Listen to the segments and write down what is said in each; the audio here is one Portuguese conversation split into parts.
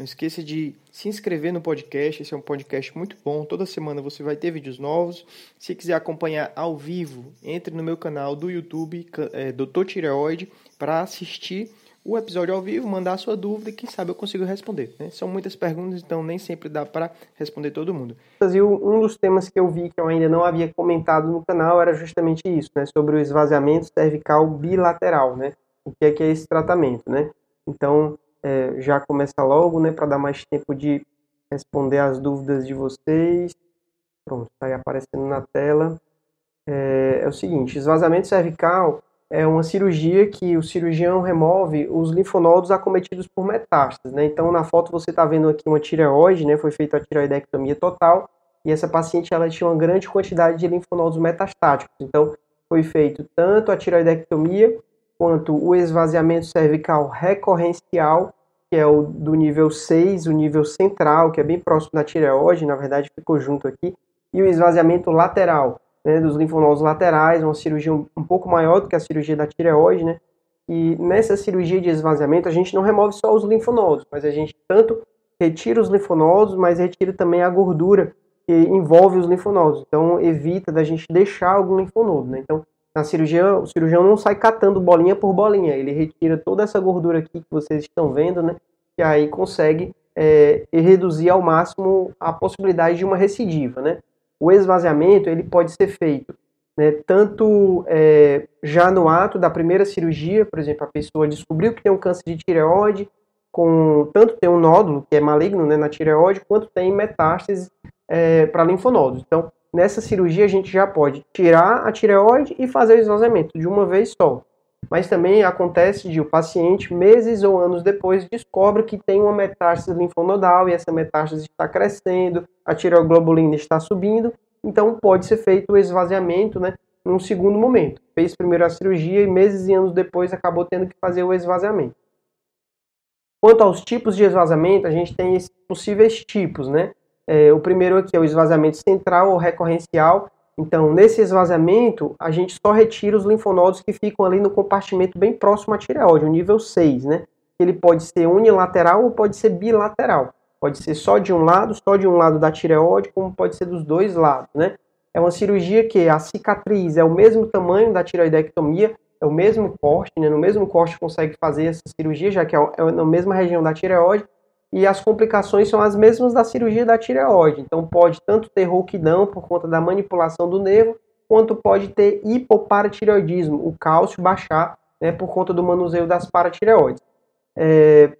Não esqueça de se inscrever no podcast, esse é um podcast muito bom. Toda semana você vai ter vídeos novos. Se quiser acompanhar ao vivo, entre no meu canal do YouTube, é, Dr. Tireoide, para assistir o episódio ao vivo, mandar a sua dúvida e quem sabe eu consigo responder. Né? São muitas perguntas, então nem sempre dá para responder todo mundo. Um dos temas que eu vi que eu ainda não havia comentado no canal era justamente isso, né? sobre o esvaziamento cervical bilateral, né? O que é que é esse tratamento, né? Então, é, já começa logo, né, para dar mais tempo de responder as dúvidas de vocês. Pronto, está aí aparecendo na tela. É, é, o seguinte, esvaziamento cervical é uma cirurgia que o cirurgião remove os linfonodos acometidos por metástases, né? Então, na foto você está vendo aqui uma tireoide, né? Foi feita a tireoidectomia total e essa paciente ela tinha uma grande quantidade de linfonodos metastáticos. Então, foi feito tanto a tireoidectomia quanto o esvaziamento cervical recorrencial, que é o do nível 6, o nível central, que é bem próximo da tireoide, na verdade ficou junto aqui, e o esvaziamento lateral, né, dos linfonodos laterais, uma cirurgia um, pouco maior do que a cirurgia da tireoide, né? E nessa cirurgia de esvaziamento a gente não remove só os linfonodos, mas a gente tanto retira os linfonodos, mas retira também a gordura que envolve os linfonodos. Então evita da gente deixar algum linfonodo, né? Então na cirurgia, o cirurgião não sai catando bolinha por bolinha, ele retira toda essa gordura aqui que vocês estão vendo, né? E aí consegue é, reduzir ao máximo a possibilidade de uma recidiva, né? O esvaziamento ele pode ser feito né, tanto é, já no ato da primeira cirurgia, por exemplo, a pessoa descobriu que tem um câncer de tireoide, com tanto tem um nódulo que é maligno né, na tireoide, quanto tem metástases é, para linfonodos. Então, nessa cirurgia a gente já pode tirar a tireoide e fazer o esvaziamento de uma vez só. Mas também acontece de o paciente, meses ou anos depois, descobre que tem uma metástase linfonodal e essa metástase está crescendo, a tireoglobulina está subindo, então pode ser feito o esvaziamento, né, num segundo momento. Fez primeiro a cirurgia e meses e anos depois acabou tendo que fazer o esvaziamento. Quanto aos tipos de esvaziamento, a gente tem esses possíveis tipos, né? É, o primeiro aqui é o esvaziamento central ou recorrencial. Então, nesse esvaziamento, a gente só retira os linfonodos que ficam ali no compartimento bem próximo à tireoide, o nível 6, né? Ele pode ser unilateral ou pode ser bilateral. Pode ser só de um lado, só de um lado da tireoide, como pode ser dos dois lados, né? É uma cirurgia que a cicatriz é o mesmo tamanho da tireoidectomia, é o mesmo corte, né? No mesmo corte consegue fazer essa cirurgia, já que é, é na mesma região da tireoide, e as complicações são as mesmas da cirurgia da tireoide. Então pode tanto ter rouquidão por conta da manipulação do nervo, quanto pode ter hipoparatireoidismo, o cálcio baixar né, por conta do manuseio das paratireoides. É,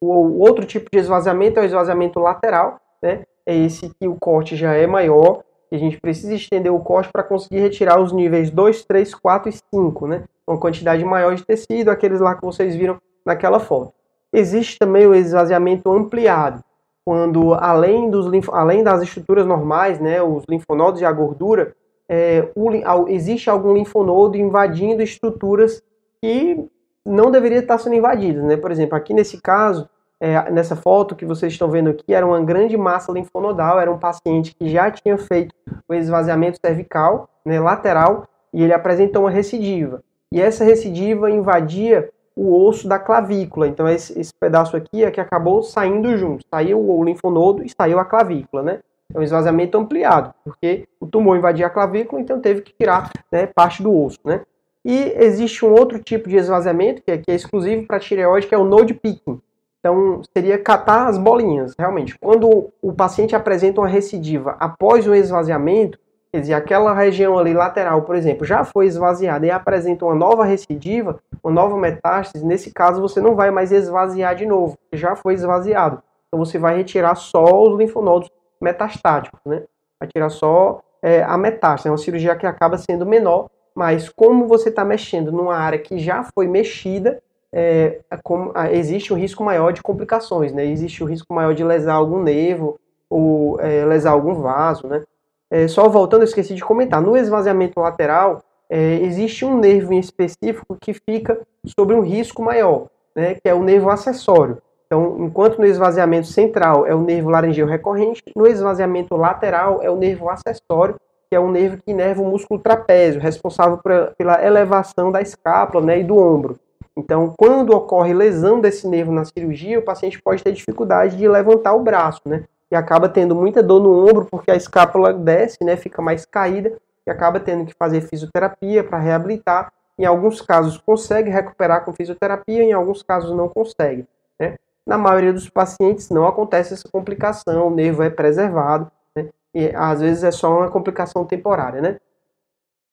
o outro tipo de esvaziamento é o esvaziamento lateral, né? É esse que o corte já é maior, e a gente precisa estender o corte para conseguir retirar os níveis 2, 3, 4 e 5, né? Uma quantidade maior de tecido, aqueles lá que vocês viram naquela foto. Existe também o esvaziamento ampliado, quando além, dos, além das estruturas normais, né, os linfonodos e a gordura, é, o, existe algum linfonodo invadindo estruturas que não deveria estar sendo invadidas. Né? Por exemplo, aqui nesse caso, é, nessa foto que vocês estão vendo aqui, era uma grande massa linfonodal, era um paciente que já tinha feito o esvaziamento cervical, né, lateral, e ele apresentou uma recidiva. E essa recidiva invadia o osso da clavícula. Então esse, esse pedaço aqui é que acabou saindo junto. Saiu o linfonodo e saiu a clavícula, né? É um esvaziamento ampliado, porque o tumor invadia a clavícula, então teve que tirar né, parte do osso, né? E existe um outro tipo de esvaziamento, que é, que é exclusivo para tireoide, que é o node picking. Então, seria catar as bolinhas, realmente. Quando o paciente apresenta uma recidiva após o esvaziamento, Dizer, aquela região ali lateral, por exemplo, já foi esvaziada e apresenta uma nova recidiva, uma nova metástase, nesse caso você não vai mais esvaziar de novo, já foi esvaziado. Então você vai retirar só os linfonodos metastáticos, né? Vai tirar só é, a metástase. É uma cirurgia que acaba sendo menor, mas como você está mexendo numa área que já foi mexida, é, é existe um risco maior de complicações, né? Existe o um risco maior de lesar algum nervo ou é, lesar algum vaso, né? É, só voltando, eu esqueci de comentar, no esvaziamento lateral, é, existe um nervo em específico que fica sobre um risco maior, né, que é o nervo acessório. Então, enquanto no esvaziamento central é o nervo laringeu recorrente, no esvaziamento lateral é o nervo acessório, que é um nervo que inerva o músculo trapézio, responsável pela elevação da escápula né, e do ombro. Então, quando ocorre lesão desse nervo na cirurgia, o paciente pode ter dificuldade de levantar o braço, né? E acaba tendo muita dor no ombro porque a escápula desce, né? Fica mais caída e acaba tendo que fazer fisioterapia para reabilitar. Em alguns casos consegue recuperar com fisioterapia, em alguns casos não consegue. Né? Na maioria dos pacientes não acontece essa complicação, o nervo é preservado, né? e às vezes é só uma complicação temporária. Né?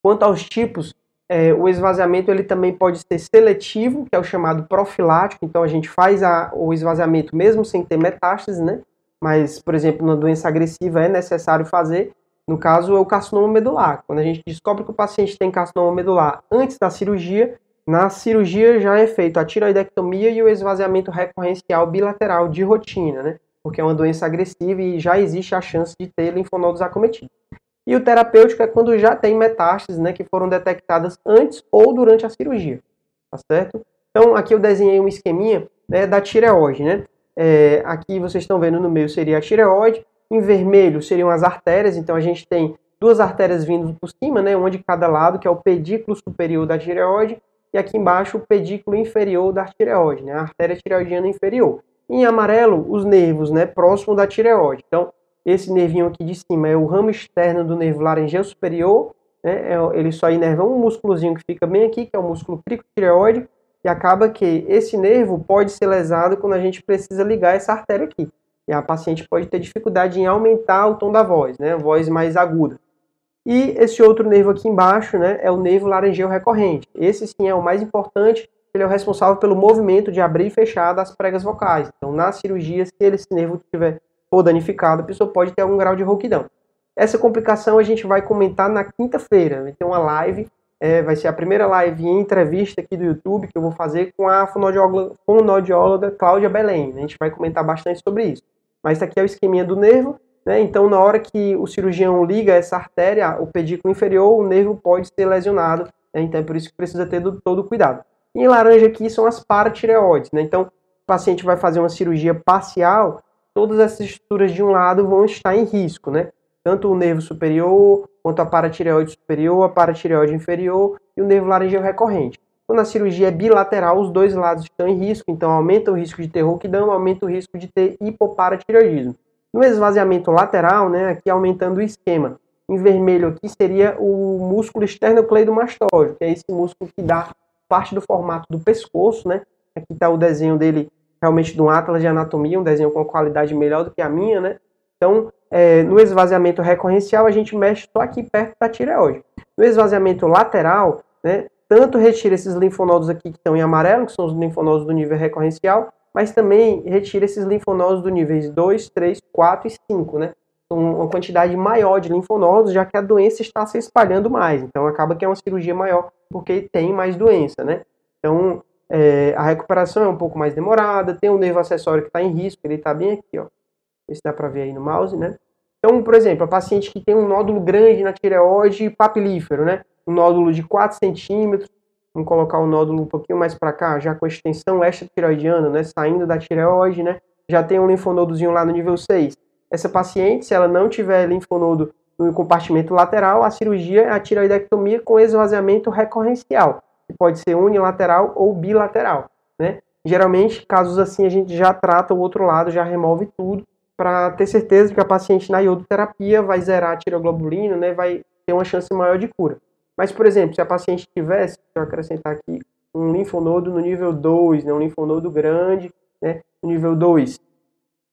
Quanto aos tipos, é, o esvaziamento ele também pode ser seletivo, que é o chamado profilático, então a gente faz a, o esvaziamento mesmo sem ter metástase, né? Mas, por exemplo, na doença agressiva é necessário fazer. No caso, é o carcinoma medular. Quando a gente descobre que o paciente tem carcinoma medular antes da cirurgia, na cirurgia já é feito a tiroidectomia e o esvaziamento recorrencial bilateral de rotina, né? Porque é uma doença agressiva e já existe a chance de ter linfonodos acometidos. E o terapêutico é quando já tem metástases, né, que foram detectadas antes ou durante a cirurgia, tá certo? Então, aqui eu desenhei um esqueminha né, da tireoide, né? É, aqui vocês estão vendo no meio seria a tireoide, em vermelho seriam as artérias, então a gente tem duas artérias vindo por cima, né, uma de cada lado, que é o pedículo superior da tireoide, e aqui embaixo o pedículo inferior da tireoide, né, a artéria tireoidiana inferior. Em amarelo, os nervos, né, próximo da tireoide. Então, esse nervinho aqui de cima é o ramo externo do nervo laringeu superior. Né? É, ele só inerva um músculozinho que fica bem aqui, que é o músculo cricotireoide. E acaba que esse nervo pode ser lesado quando a gente precisa ligar essa artéria aqui. E a paciente pode ter dificuldade em aumentar o tom da voz, né? voz mais aguda. E esse outro nervo aqui embaixo né, é o nervo laringeu recorrente. Esse sim é o mais importante, ele é o responsável pelo movimento de abrir e fechar das pregas vocais. Então, na cirurgia, se esse nervo estiver for danificado, a pessoa pode ter algum grau de rouquidão. Essa complicação a gente vai comentar na quinta-feira. Vai ter uma live, é, vai ser a primeira live em entrevista aqui do YouTube que eu vou fazer com a fonoaudióloga, fonoaudióloga Cláudia Belém. A gente vai comentar bastante sobre isso. Mas aqui é o esqueminha do nervo, né? Então, na hora que o cirurgião liga essa artéria, o pedículo inferior, o nervo pode ser lesionado. Né? Então, é por isso que precisa ter do, todo o cuidado. Em laranja aqui são as paratireoides, né? Então, o paciente vai fazer uma cirurgia parcial todas essas estruturas de um lado vão estar em risco, né? Tanto o nervo superior, quanto a paratireoide superior, a paratireoide inferior e o nervo laringeu recorrente. Quando a cirurgia é bilateral, os dois lados estão em risco, então aumenta o risco de ter rouquidão, aumenta o risco de ter hipoparatireoidismo. No esvaziamento lateral, né, aqui aumentando o esquema, em vermelho aqui seria o músculo esternocleidomastóide, que é esse músculo que dá parte do formato do pescoço, né? Aqui está o desenho dele realmente de um atlas de anatomia, um desenho com qualidade melhor do que a minha, né? Então, é, no esvaziamento recorrencial, a gente mexe só aqui perto da tireoide. No esvaziamento lateral, né, tanto retira esses linfonodos aqui que estão em amarelo, que são os linfonodos do nível recorrencial, mas também retira esses linfonodos do níveis 2, 3, 4 e 5, né? Uma quantidade maior de linfonodos, já que a doença está se espalhando mais. Então, acaba que é uma cirurgia maior, porque tem mais doença, né? Então, é, a recuperação é um pouco mais demorada, tem um nervo acessório que está em risco, ele está bem aqui, ó. Esse dá para ver aí no mouse, né? Então, por exemplo, a paciente que tem um nódulo grande na tireoide papilífero, né? Um nódulo de 4 centímetros, vamos colocar o nódulo um pouquinho mais para cá, já com extensão extratireoidiana, né? Saindo da tireoide, né? Já tem um linfonodozinho lá no nível 6. Essa paciente, se ela não tiver linfonodo no compartimento lateral, a cirurgia é a tiroidectomia com esvaziamento recorrencial que pode ser unilateral ou bilateral, né? Geralmente, casos assim, a gente já trata o outro lado, já remove tudo, para ter certeza que a paciente na iodoterapia vai zerar a tiroglobulina, né? Vai ter uma chance maior de cura. Mas, por exemplo, se a paciente tivesse, deixa eu acrescentar aqui, um linfonodo no nível 2, né? um linfonodo grande, né? nível 2,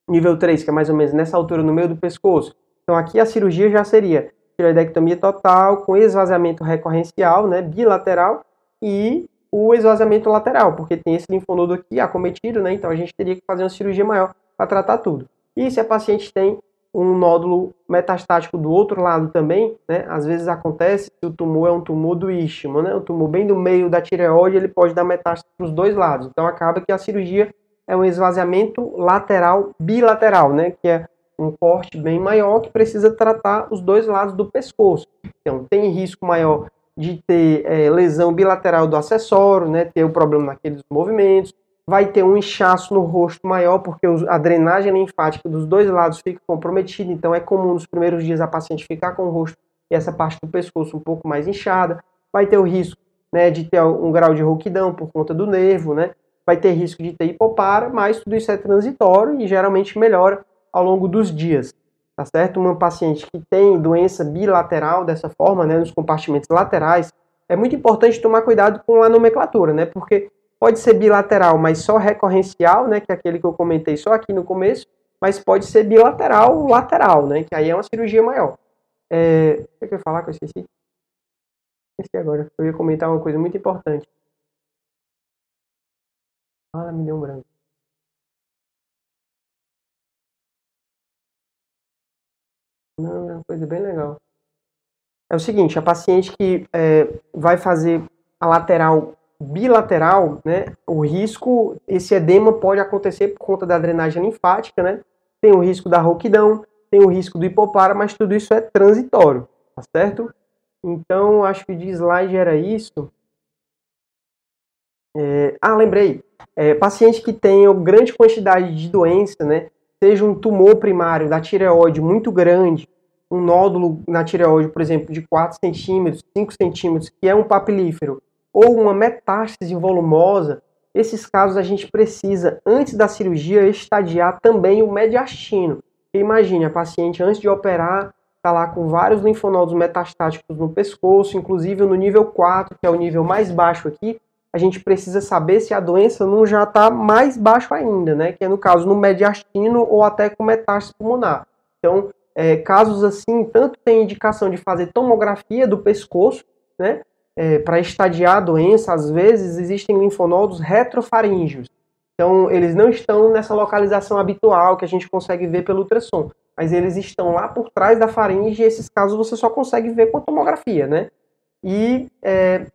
nível 3, que é mais ou menos nessa altura no meio do pescoço. Então, aqui a cirurgia já seria tiroidectomia total, com esvaziamento recorrencial, né? bilateral, e o esvaziamento lateral, porque tem esse linfonodo aqui acometido, né? Então a gente teria que fazer uma cirurgia maior para tratar tudo. E se a paciente tem um nódulo metastático do outro lado também, né? Às vezes acontece se o tumor é um tumor do istmo, né? Um tumor bem do meio da tireoide, ele pode dar metástase para os dois lados. Então acaba que a cirurgia é um esvaziamento lateral bilateral, né? Que é um corte bem maior que precisa tratar os dois lados do pescoço. Então, tem risco maior de ter é, lesão bilateral do acessório, né, ter o um problema naqueles movimentos, vai ter um inchaço no rosto maior, porque a drenagem linfática dos dois lados fica comprometida, então é comum nos primeiros dias a paciente ficar com o rosto e essa parte do pescoço um pouco mais inchada, vai ter o risco né, de ter um grau de rouquidão por conta do nervo, né, vai ter risco de ter hipopara, mas tudo isso é transitório e geralmente melhora ao longo dos dias, tá certo? Uma paciente que tem doença bilateral dessa forma, né, nos compartimentos laterais, é muito importante tomar cuidado com a nomenclatura, né, porque pode ser bilateral, mas só recorrencial, né, que é aquele que eu comentei só aqui no começo, mas pode ser bilateral lateral, né, que aí é uma cirurgia maior. É, o que eu ia falar que eu esqueci? Esqueci agora. Eu ia comentar uma coisa muito importante. Ah, me deu um branco. Não, é uma coisa bem legal. É o seguinte, a paciente que é, vai fazer a lateral bilateral, né, o risco, esse edema pode acontecer por conta da drenagem linfática, né, tem o risco da rouquidão, tem o risco do hipopara, mas tudo isso é transitório, tá certo? Então, acho que de slide era isso. É, ah, lembrei. É, paciente que tenha grande quantidade de doença, né, seja um tumor primário da tireoide muito grande, um nódulo na tireoide, por exemplo, de 4 centímetros, 5 centímetros, que é um papilífero, ou uma metástase volumosa, esses casos a gente precisa, antes da cirurgia, estadiar também o mediastino. Imagine, a paciente, antes de operar, está lá com vários linfonodos metastáticos no pescoço, inclusive no nível 4, que é o nível mais baixo aqui, a gente precisa saber se a doença não já está mais baixo ainda, né? Que é no caso no mediastino ou até com metástase pulmonar. Então, é, casos assim, tanto tem indicação de fazer tomografia do pescoço, né? É, para estadiar a doença, às vezes existem linfonodos retrofaríngeos. Então, eles não estão nessa localização habitual que a gente consegue ver pelo ultrassom, mas eles estão lá por trás da faringe e esses casos você só consegue ver com a tomografia, né? E é,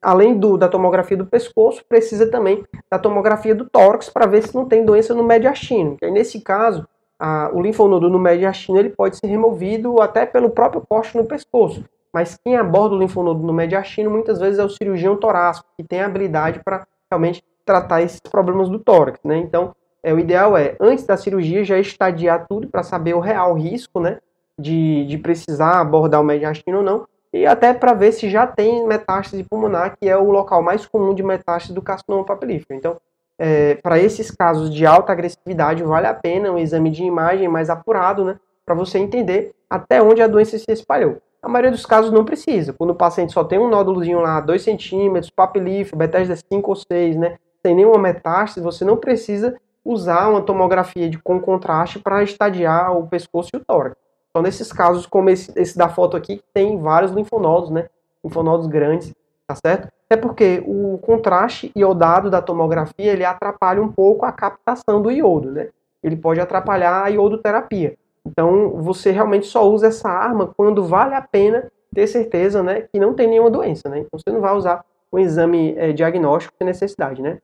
além do, da tomografia do pescoço, precisa também da tomografia do tórax para ver se não tem doença no mediastino. Aí, nesse caso, a, o linfonodo no mediastino ele pode ser removido até pelo próprio corte no pescoço. Mas quem aborda o linfonodo no mediastino muitas vezes é o cirurgião torácico, que tem habilidade para realmente tratar esses problemas do tórax, né? Então, é, o ideal é, antes da cirurgia, já estadiar tudo para saber o real risco, né? De, de precisar abordar o mediastino ou não, e até para ver se já tem metástase pulmonar, que é o local mais comum de metástase do carcinoma papilífero. Então, é, para esses casos de alta agressividade, vale a pena um exame de imagem mais apurado, né? Para você entender até onde a doença se espalhou. A maioria dos casos não precisa. Quando o paciente só tem um nódulozinho lá, 2 centímetros, papilífero, Bethesda 5 ou 6, né? Sem nenhuma metástase, você não precisa usar uma tomografia de, com contraste para estadiar o pescoço e o tórax. Então, nesses casos, como esse, esse da foto aqui, tem vários linfonodos, né? Linfonodos grandes, tá certo? É porque o contraste iodado da tomografia, ele atrapalha um pouco a captação do iodo, né? Ele pode atrapalhar a iodoterapia. Então, você realmente só usa essa arma quando vale a pena ter certeza, né, que não tem nenhuma doença, né? Então, você não vai usar um exame é, diagnóstico sem necessidade, né?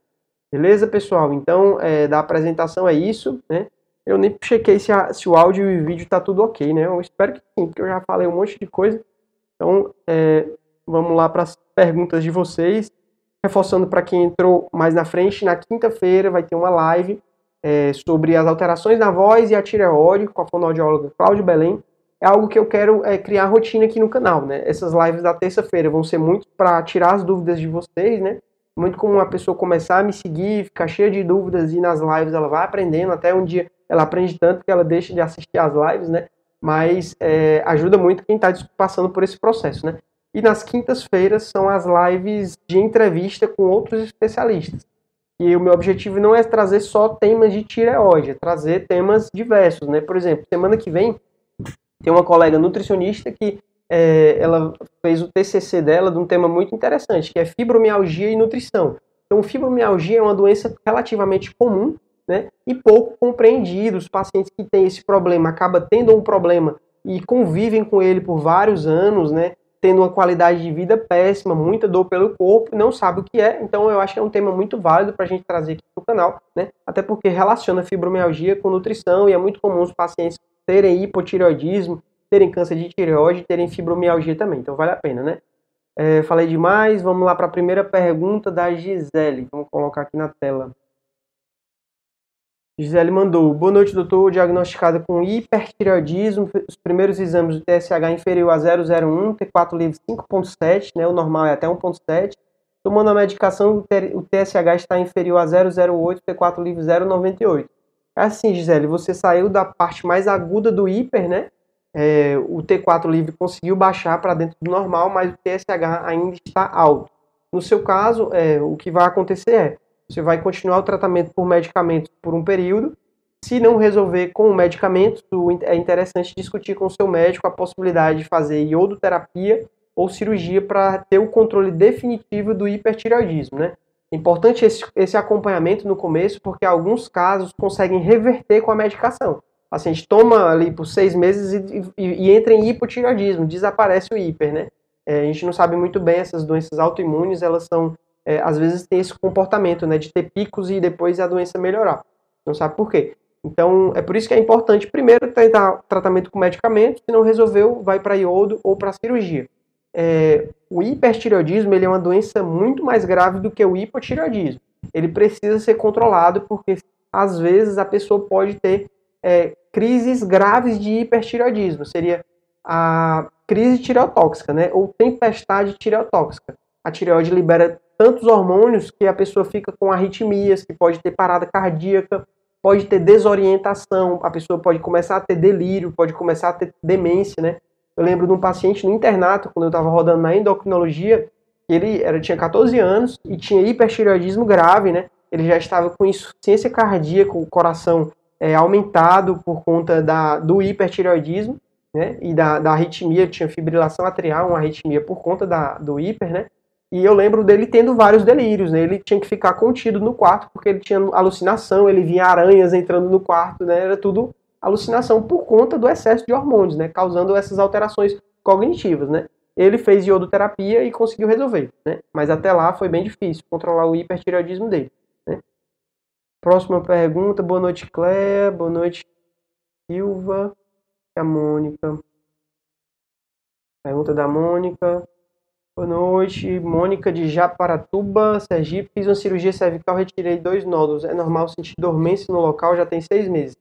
Beleza, pessoal? Então, é, da apresentação é isso, né? Eu nem chequei se, a, se o áudio e o vídeo tá tudo ok, né? Eu espero que sim, porque eu já falei um monte de coisa. Então, é, vamos lá para as perguntas de vocês. Reforçando para quem entrou mais na frente, na quinta-feira vai ter uma live é, sobre as alterações na voz e a tireoide com a fonoaudióloga Cláudia Belém. É algo que eu quero é, criar rotina aqui no canal, né? Essas lives da terça-feira vão ser muito para tirar as dúvidas de vocês, né? Muito como uma pessoa começar a me seguir, ficar cheia de dúvidas e nas lives ela vai aprendendo até um dia ela aprende tanto que ela deixa de assistir às lives, né? Mas é, ajuda muito quem está passando por esse processo, né? E nas quintas-feiras são as lives de entrevista com outros especialistas. E o meu objetivo não é trazer só temas de tireoide, é trazer temas diversos, né? Por exemplo, semana que vem tem uma colega nutricionista que é, ela fez o TCC dela de um tema muito interessante, que é fibromialgia e nutrição. Então, fibromialgia é uma doença relativamente comum, né, e pouco compreendido. Os pacientes que têm esse problema acabam tendo um problema e convivem com ele por vários anos, né, tendo uma qualidade de vida péssima, muita dor pelo corpo, não sabe o que é. Então eu acho que é um tema muito válido para a gente trazer aqui no canal, né? Até porque relaciona fibromialgia com nutrição e é muito comum os pacientes terem hipotireoidismo, terem câncer de tireoide, terem fibromialgia também. Então vale a pena, né? É, falei demais, vamos lá para a primeira pergunta da Gisele. Vamos colocar aqui na tela. Gisele mandou: Boa noite, doutor. Diagnosticada com hipertireoidismo. Os primeiros exames do TSH inferior a 001, T4 livre 5,7, né? O normal é até 1,7. Tomando a medicação, o TSH está inferior a 0,08, T4 livre 0,98. É assim, Gisele, você saiu da parte mais aguda do hiper, né? É, o T4 livre conseguiu baixar para dentro do normal, mas o TSH ainda está alto. No seu caso, é, o que vai acontecer é você vai continuar o tratamento por medicamentos por um período. Se não resolver com medicamentos, é interessante discutir com o seu médico a possibilidade de fazer iodoterapia ou cirurgia para ter o controle definitivo do hipertireoidismo, né? É importante esse, esse acompanhamento no começo, porque alguns casos conseguem reverter com a medicação. O paciente toma ali por seis meses e, e, e entra em hipotireoidismo, desaparece o hiper, né? É, a gente não sabe muito bem essas doenças autoimunes, elas são é, às vezes tem esse comportamento, né, de ter picos e depois a doença melhorar. Não sabe por quê. Então, é por isso que é importante primeiro tentar tratamento com medicamento, se não resolveu, vai para iodo ou para cirurgia. É, o hipertireoidismo ele é uma doença muito mais grave do que o hipotireoidismo. Ele precisa ser controlado porque às vezes a pessoa pode ter é, crises graves de hipertireoidismo, seria a crise tireotóxica, né, ou tempestade tireotóxica. A tireoide libera tantos hormônios que a pessoa fica com arritmias, que pode ter parada cardíaca, pode ter desorientação, a pessoa pode começar a ter delírio, pode começar a ter demência, né? Eu lembro de um paciente no internato, quando eu estava rodando na endocrinologia, ele era, tinha 14 anos e tinha hipertireoidismo grave, né? Ele já estava com insuficiência cardíaca, o coração é, aumentado por conta da, do hipertireoidismo, né? E da, da arritmia, tinha fibrilação atrial, uma arritmia por conta da, do hiper, né? E eu lembro dele tendo vários delírios, né? Ele tinha que ficar contido no quarto porque ele tinha alucinação, ele via aranhas entrando no quarto, né? Era tudo alucinação por conta do excesso de hormônios, né? Causando essas alterações cognitivas, né? Ele fez iodoterapia e conseguiu resolver, né? Mas até lá foi bem difícil controlar o hipertireoidismo dele, né? Próxima pergunta, boa noite Cléia, boa noite Silva, e a Mônica. Pergunta da Mônica. Boa noite, Mônica de Japaratuba, Sergipe. Fiz uma cirurgia cervical, retirei dois nódulos. É normal sentir dormência no local, já tem seis meses.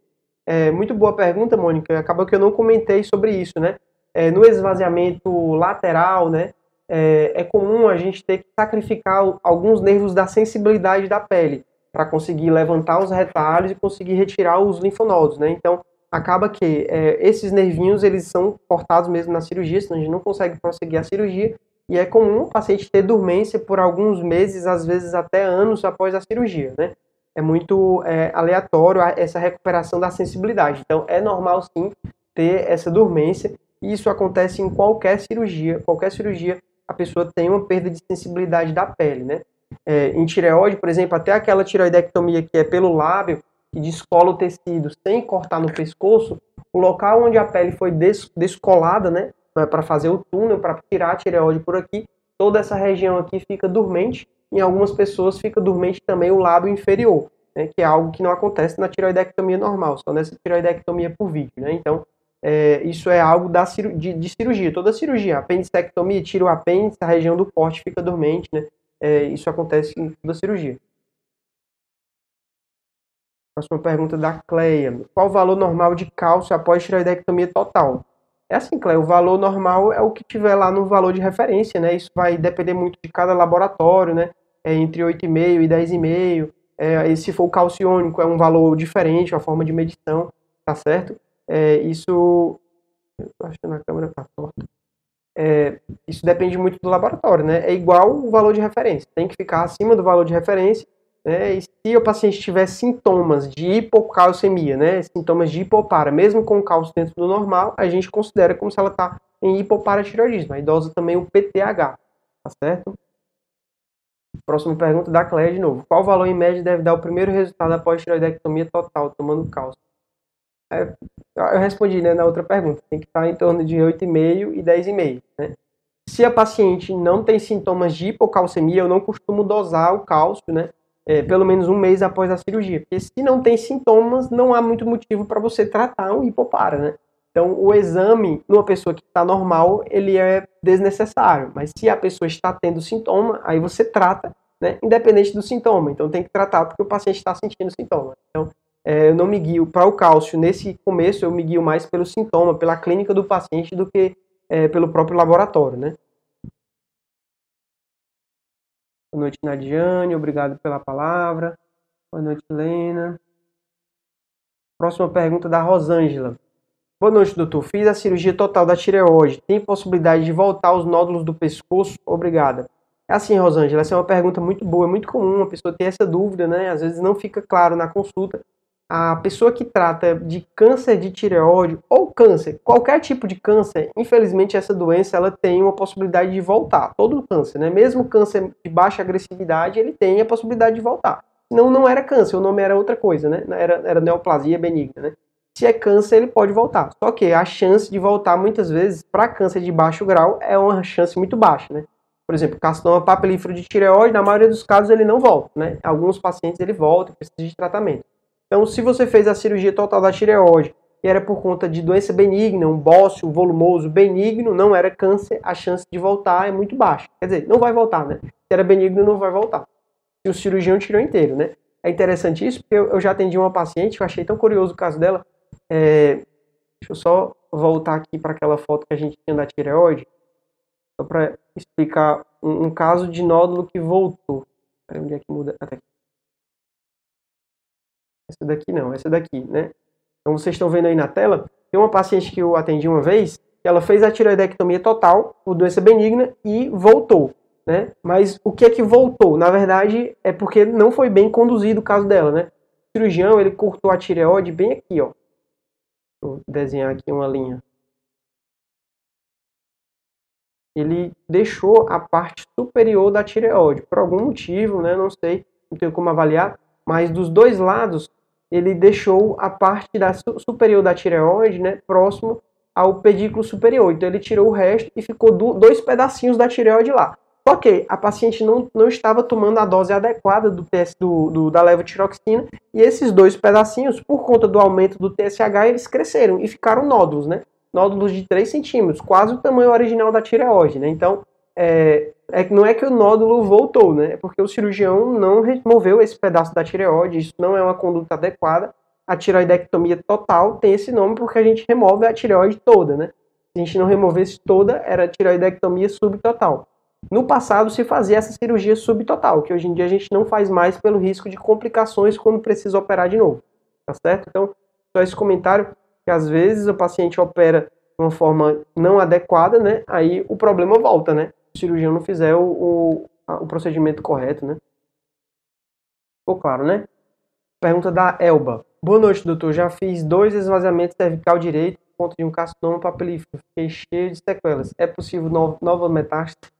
É, muito boa pergunta, Mônica. Acabou que eu não comentei sobre isso, né? É, no esvaziamento lateral, né? É, é, comum a gente ter que sacrificar alguns nervos da sensibilidade da pele para conseguir levantar os retalhos e conseguir retirar os linfonodos, né? Então, acaba que é, esses nervinhos eles são cortados mesmo na cirurgia, senão a gente não consegue prosseguir a cirurgia e é comum o paciente ter dormência por alguns meses, às vezes até anos após a cirurgia, né? É muito é, aleatório essa recuperação da sensibilidade. Então, é normal sim ter essa dormência. E isso acontece em qualquer cirurgia. Qualquer cirurgia, a pessoa tem uma perda de sensibilidade da pele, né? É, em tireoide, por exemplo, até aquela tireoidectomia que é pelo lábio, que descola o tecido sem cortar no pescoço, o local onde a pele foi des descolada, né? Para fazer o túnel, para tirar a tireoide por aqui, toda essa região aqui fica dormente. Em algumas pessoas fica dormente também o lábio inferior, né, que é algo que não acontece na tiroidectomia normal, só nessa tiroidectomia por vídeo. Né? Então, é, isso é algo da, de, de, cirurgia, toda cirurgia. Apendicectomia, tira o apêndice, a região do corte fica dormente, né? É, isso acontece em toda cirurgia. Próxima pergunta da Cleia. Qual o valor normal de cálcio após tiroidectomia total? É assim, Cléo, o valor normal é o que tiver lá no valor de referência, né? Isso vai depender muito de cada laboratório, né? É entre 8,5 e 10,5. É, se for o calciônico, é um valor diferente, uma forma de medição, tá certo? É, isso. Acho que na câmera tá torta. É, isso depende muito do laboratório, né? É igual o valor de referência. Tem que ficar acima do valor de referência né? E se o paciente tiver sintomas de hipocalcemia, né, sintomas de hipopara, mesmo com o cálcio dentro do normal, a gente considera como se ela está em hipoparatireoidismo. A idosa também o PTH, tá certo? Próxima pergunta da Cléia de novo. Qual valor em média deve dar o primeiro resultado após tiroidectomia total, tomando cálcio? É, eu respondi né, na outra pergunta. Tem que estar em torno de 8,5 e 10,5. Né? Se a paciente não tem sintomas de hipocalcemia, eu não costumo dosar o cálcio, né? É, pelo menos um mês após a cirurgia. Porque se não tem sintomas, não há muito motivo para você tratar um hipopara, né? Então, o exame numa pessoa que está normal, ele é desnecessário. Mas se a pessoa está tendo sintoma, aí você trata, né, independente do sintoma. Então, tem que tratar porque o paciente está sentindo sintoma. Então, é, eu não me guio para o cálcio. Nesse começo, eu me guio mais pelo sintoma, pela clínica do paciente, do que é, pelo próprio laboratório, né? Boa noite, Nadiane. Obrigado pela palavra. Boa noite, Helena. Próxima pergunta da Rosângela. Boa noite, doutor. Fiz a cirurgia total da tireoide. Tem possibilidade de voltar aos nódulos do pescoço? Obrigada. É assim, Rosângela, essa é uma pergunta muito boa, é muito comum uma pessoa ter essa dúvida, né? Às vezes não fica claro na consulta. A pessoa que trata de câncer de tireoide ou câncer, qualquer tipo de câncer, infelizmente essa doença ela tem uma possibilidade de voltar. Todo câncer, né? Mesmo câncer de baixa agressividade, ele tem a possibilidade de voltar. Senão não era câncer, o nome era outra coisa, né? Era, era neoplasia benigna, né? Se é câncer, ele pode voltar. Só que a chance de voltar, muitas vezes, para câncer de baixo grau, é uma chance muito baixa, né? Por exemplo, carcinoma papilífero de tireoide, na maioria dos casos ele não volta, né? Alguns pacientes ele volta e precisa de tratamento. Então, se você fez a cirurgia total da tireoide e era por conta de doença benigna, um bócio volumoso benigno, não era câncer, a chance de voltar é muito baixa. Quer dizer, não vai voltar, né? Se era benigno, não vai voltar. Se o cirurgião tirou inteiro, né? É interessante isso, porque eu já atendi uma paciente, eu achei tão curioso o caso dela, é, deixa eu só voltar aqui para aquela foto que a gente tinha da tireoide, só para explicar um, caso de nódulo que voltou. Peraí, onde é que muda? Até aqui. Essa daqui não, essa daqui, né? Então vocês estão vendo aí na tela, tem uma paciente que eu atendi uma vez, ela fez a tireoidectomia total por doença benigna e voltou, né? Mas o que é que voltou? Na verdade, é porque não foi bem conduzido o caso dela, né? O cirurgião, ele cortou a tireoide bem aqui, ó. Vou desenhar aqui uma linha. Ele deixou a parte superior da tireoide, por algum motivo, né? Não sei, não tenho como avaliar, mas dos dois lados ele deixou a parte da superior da tireoide, né, próximo ao pedículo superior. Então ele tirou o resto e ficou do, dois pedacinhos da tireoide lá. Só que a paciente não, não estava tomando a dose adequada do, TS, do, do, da levotiroxina e esses dois pedacinhos, por conta do aumento do TSH, eles cresceram e ficaram nódulos, né? Nódulos de 3 centímetros, quase o tamanho original da tireoide, né? Então, é, é, não é que o nódulo voltou, né? É porque o cirurgião não removeu esse pedaço da tireoide, isso não é uma conduta adequada. A tireoidectomia total tem esse nome porque a gente remove a tireoide toda, né? Se a gente não removesse toda, era tireoidectomia subtotal. No passado se fazia essa cirurgia subtotal, que hoje em dia a gente não faz mais pelo risco de complicações quando precisa operar de novo. Tá certo? Então, só esse comentário que às vezes o paciente opera de uma forma não adequada, né? Aí o problema volta, né? O cirurgião não fizer o, o, o procedimento correto, né? Ficou claro, né? Pergunta da Elba. Boa noite, doutor. Já fiz dois esvaziamentos cervical direito por conta de um carcinoma papilífero. Fiquei cheio de sequelas. É possível no, nova metástase?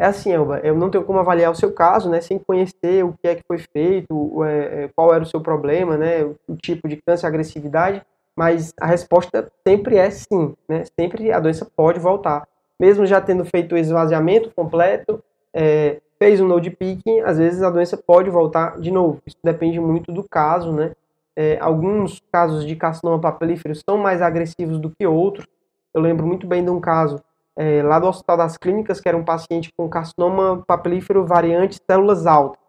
É assim, Elba, eu não tenho como avaliar o seu caso, né, sem conhecer o que é que foi feito, é, é, qual era o seu problema, né, o tipo de câncer, agressividade, mas a resposta sempre é sim, né, sempre a doença pode voltar. Mesmo já tendo feito o esvaziamento completo, é, fez um node picking, às vezes a doença pode voltar de novo. Isso depende muito do caso, né. É, alguns casos de carcinoma papilífero são mais agressivos do que outros. Eu lembro muito bem de um caso é, lá do Hospital das Clínicas, que era um paciente com carcinoma papilífero variante células altas.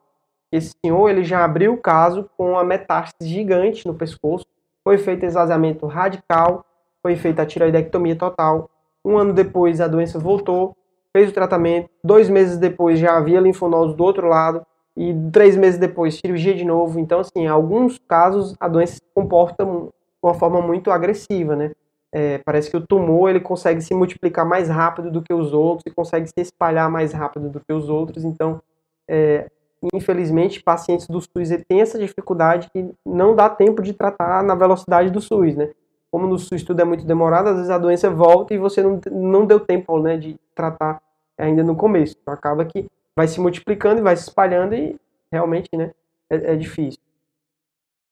Esse senhor ele já abriu o caso com a metástase gigante no pescoço, foi feito esvaziamento radical, foi feita a tiroidectomia total. Um ano depois a doença voltou, fez o tratamento. Dois meses depois já havia linfonodos do outro lado e três meses depois cirurgia de novo. Então, assim, em alguns casos a doença se comporta de uma forma muito agressiva, né? É, parece que o tumor ele consegue se multiplicar mais rápido do que os outros e consegue se espalhar mais rápido do que os outros. Então, é, infelizmente, pacientes do SUS têm essa dificuldade que não dá tempo de tratar na velocidade do SUS, né? Como no SUS tudo é muito demorado, às vezes a doença volta e você não, não deu tempo né, de tratar ainda no começo. Então, acaba que vai se multiplicando e vai se espalhando e realmente né, é, é difícil.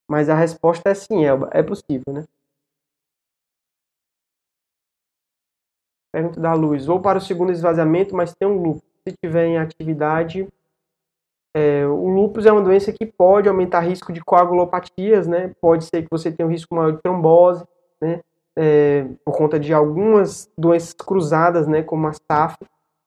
Mas a resposta é sim, Elba, é possível, né? Pergunta da Luz. Vou para o segundo esvaziamento, mas tem um lucro. Se tiver em atividade, É, o lúpus é uma doença que pode aumentar risco de coagulopatias, né? Pode ser que você tenha um risco maior de trombose, né? É, por conta de algumas doenças cruzadas, né? Como a SAF.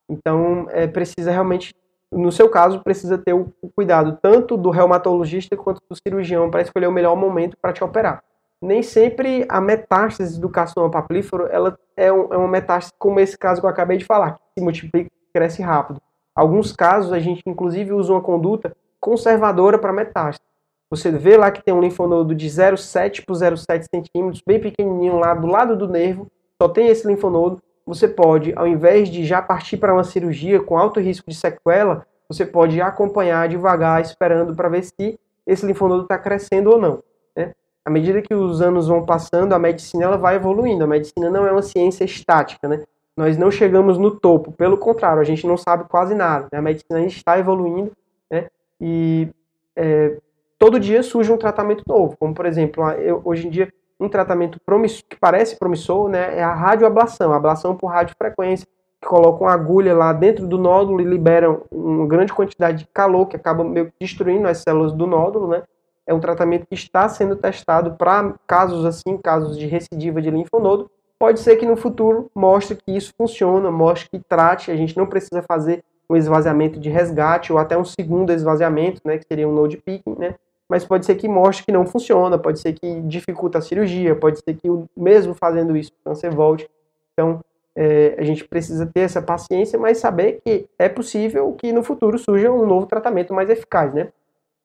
Então, é, precisa realmente, no seu caso, precisa ter o, o cuidado tanto do reumatologista quanto do cirurgião para escolher o melhor momento para te operar. Nem sempre a metástase do carcinoma papilífero ela é, um, é uma metástase como esse caso que eu acabei de falar, que se multiplica e cresce rápido Alguns casos a gente inclusive usa uma conduta conservadora para metástase. Você vê lá que tem um linfonodo de 0,7 por 0,7 centímetros, bem pequenininho lá do lado do nervo, só tem esse linfonodo. Você pode, ao invés de já partir para uma cirurgia com alto risco de sequela, você pode acompanhar devagar, esperando para ver se esse linfonodo está crescendo ou não. Né? À medida que os anos vão passando, a medicina ela vai evoluindo. A medicina não é uma ciência estática, né? nós não chegamos no topo, pelo contrário, a gente não sabe quase nada. Né? A medicina está evoluindo né? e é, todo dia surge um tratamento novo, como por exemplo, eu, hoje em dia um tratamento que parece promissor né, é a radioablação, a ablação por radiofrequência, que coloca uma agulha lá dentro do nódulo e libera uma grande quantidade de calor que acaba meio que destruindo as células do nódulo, né? É um tratamento que está sendo testado para casos assim, casos de recidiva de linfonodo, Pode ser que no futuro mostre que isso funciona, mostre que trate, a gente não precisa fazer um esvaziamento de resgate ou até um segundo esvaziamento, né, que seria um node picking, né? Mas pode ser que mostre que não funciona, pode ser que dificulta a cirurgia, pode ser que mesmo fazendo isso o câncer volte. Então, é, a gente precisa ter essa paciência, mas saber que é possível que no futuro surja um novo tratamento mais eficaz, né?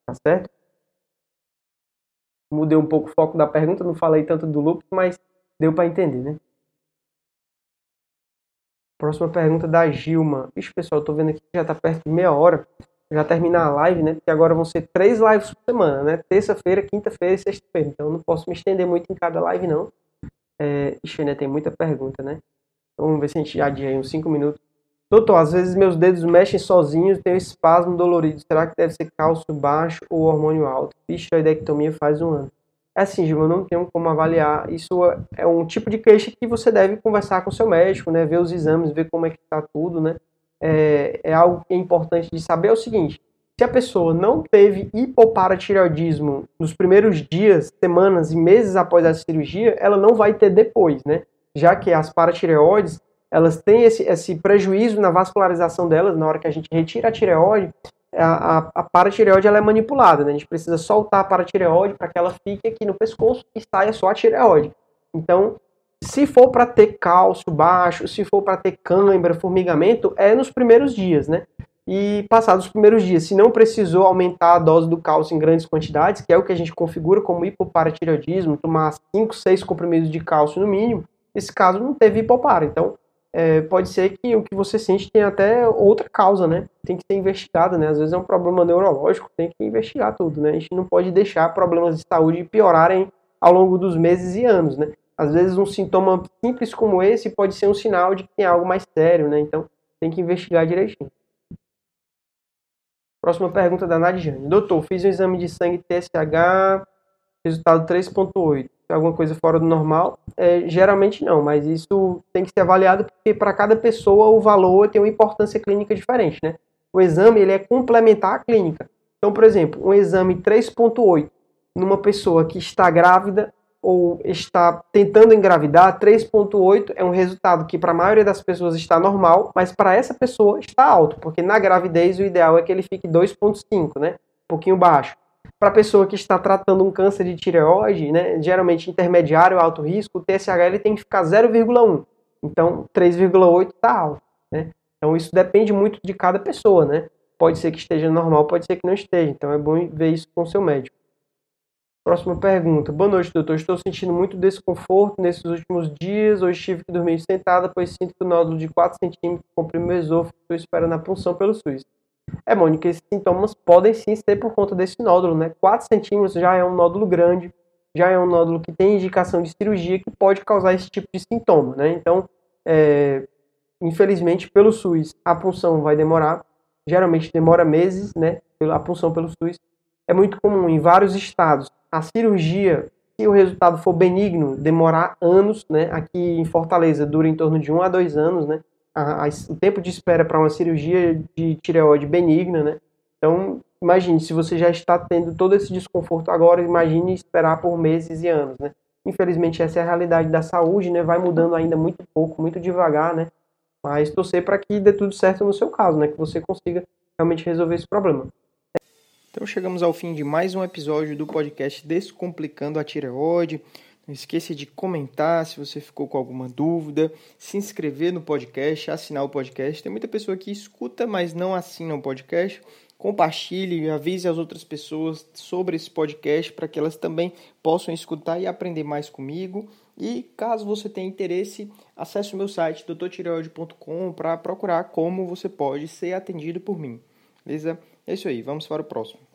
Tá certo? Mudei um pouco o foco da pergunta, não falei tanto do lúpus, mas deu para entender, né? Próxima pergunta da Gilma. Ixi, pessoal, tô vendo aqui que já tá perto de meia hora. Já terminar a live, né? Porque agora vão ser três lives por semana, né? Terça-feira, quinta-feira e sexta-feira. Então não posso me estender muito em cada live, não. É... Ixi, né? Tem muita pergunta, né? Então, vamos ver se a gente adia aí uns cinco minutos. Doutor, às vezes meus dedos mexem sozinhos, tenho espasmo dolorido. Será que deve ser cálcio baixo ou hormônio alto? Fiz faz um ano. É assim, Gil, eu não tenho como avaliar. Isso é um tipo de queixa que você deve conversar com seu médico, né? Ver os exames, ver como é que está tudo, né? É, é algo que é importante de saber é o seguinte: se a pessoa não teve hipoparatireoidismo nos primeiros dias, semanas e meses após a cirurgia, ela não vai ter depois, né? Já que as paratireoides, elas têm esse, esse prejuízo na vascularização delas, na hora que a gente retira a tireoide, a, a, a paratireoide ela é manipulada, né? A gente precisa soltar a paratireoide para que ela fique aqui no pescoço e saia só a tireoide. Então, se for para ter cálcio baixo, se for para ter cãibra, formigamento, é nos primeiros dias, né? E passados os primeiros dias, se não precisou aumentar a dose do cálcio em grandes quantidades, que é o que a gente configura como hipoparatireoidismo, tomar 5, 6 comprimidos de cálcio no mínimo, esse caso não teve hipopara. Então, é, pode ser que o que você sente tenha até outra causa, né? Tem que ser investigado, né? Às vezes é um problema neurológico, tem que investigar tudo, né? A gente não pode deixar problemas de saúde piorarem ao longo dos meses e anos, né? Às vezes um sintoma simples como esse pode ser um sinal de que tem algo mais sério, né? Então tem que investigar direitinho. Próxima pergunta da Nadiane. Doutor, fiz um exame de sangue TSH, resultado 3.8 alguma coisa fora do normal? É, geralmente não, mas isso tem que ser avaliado porque para cada pessoa o valor tem uma importância clínica diferente, né? O exame ele é complementar à clínica. Então, por exemplo, um exame 3.8 numa pessoa que está grávida ou está tentando engravidar, 3.8 é um resultado que para a maioria das pessoas está normal, mas para essa pessoa está alto, porque na gravidez o ideal é que ele fique 2.5, né? Um pouquinho baixo. Para a pessoa que está tratando um câncer de tireoide, né, geralmente intermediário, alto risco, o TSH ele tem que ficar 0,1. Então, 3,8 está alto. Né? Então, isso depende muito de cada pessoa. Né? Pode ser que esteja normal, pode ser que não esteja. Então, é bom ver isso com o seu médico. Próxima pergunta. Boa noite, doutor. Estou sentindo muito desconforto nesses últimos dias. Hoje tive que dormir sentada, pois sinto que o nódulo de 4 centímetros comprime meu esôfago. Estou esperando a punção pelo SUS. É, Mônica, esses sintomas podem sim ser por conta desse nódulo, né? 4 centímetros já é um nódulo grande, já é um nódulo que tem indicação de cirurgia que pode causar esse tipo de sintoma, né? Então, é, infelizmente, pelo SUS, a punção vai demorar, geralmente demora meses, né? A punção pelo SUS. É muito comum em vários estados a cirurgia, se o resultado for benigno, demorar anos, né? Aqui em Fortaleza dura em torno de um a dois anos, né? a, a, o tempo de espera para uma cirurgia de tireoide benigna, né? Então, imagine, se você já está tendo todo esse desconforto agora, imagine esperar por meses e anos, né? Infelizmente, essa é a realidade da saúde, né? Vai mudando ainda muito pouco, muito devagar, né? Mas torcer para que dê tudo certo no seu caso, né? Que você consiga realmente resolver esse problema. Então chegamos ao fim de mais um episódio do podcast Descomplicando a Tireoide. Não esqueça de comentar se você ficou com alguma dúvida, se inscrever no podcast, assinar o podcast. Tem muita pessoa que escuta, mas não assina o podcast compartilhe, avise as outras pessoas sobre esse podcast para que elas também possam escutar e aprender mais comigo. E caso você tenha interesse, acesse o meu site doutortireoide.com para procurar como você pode ser atendido por mim. Beleza? É isso aí, vamos para o próximo.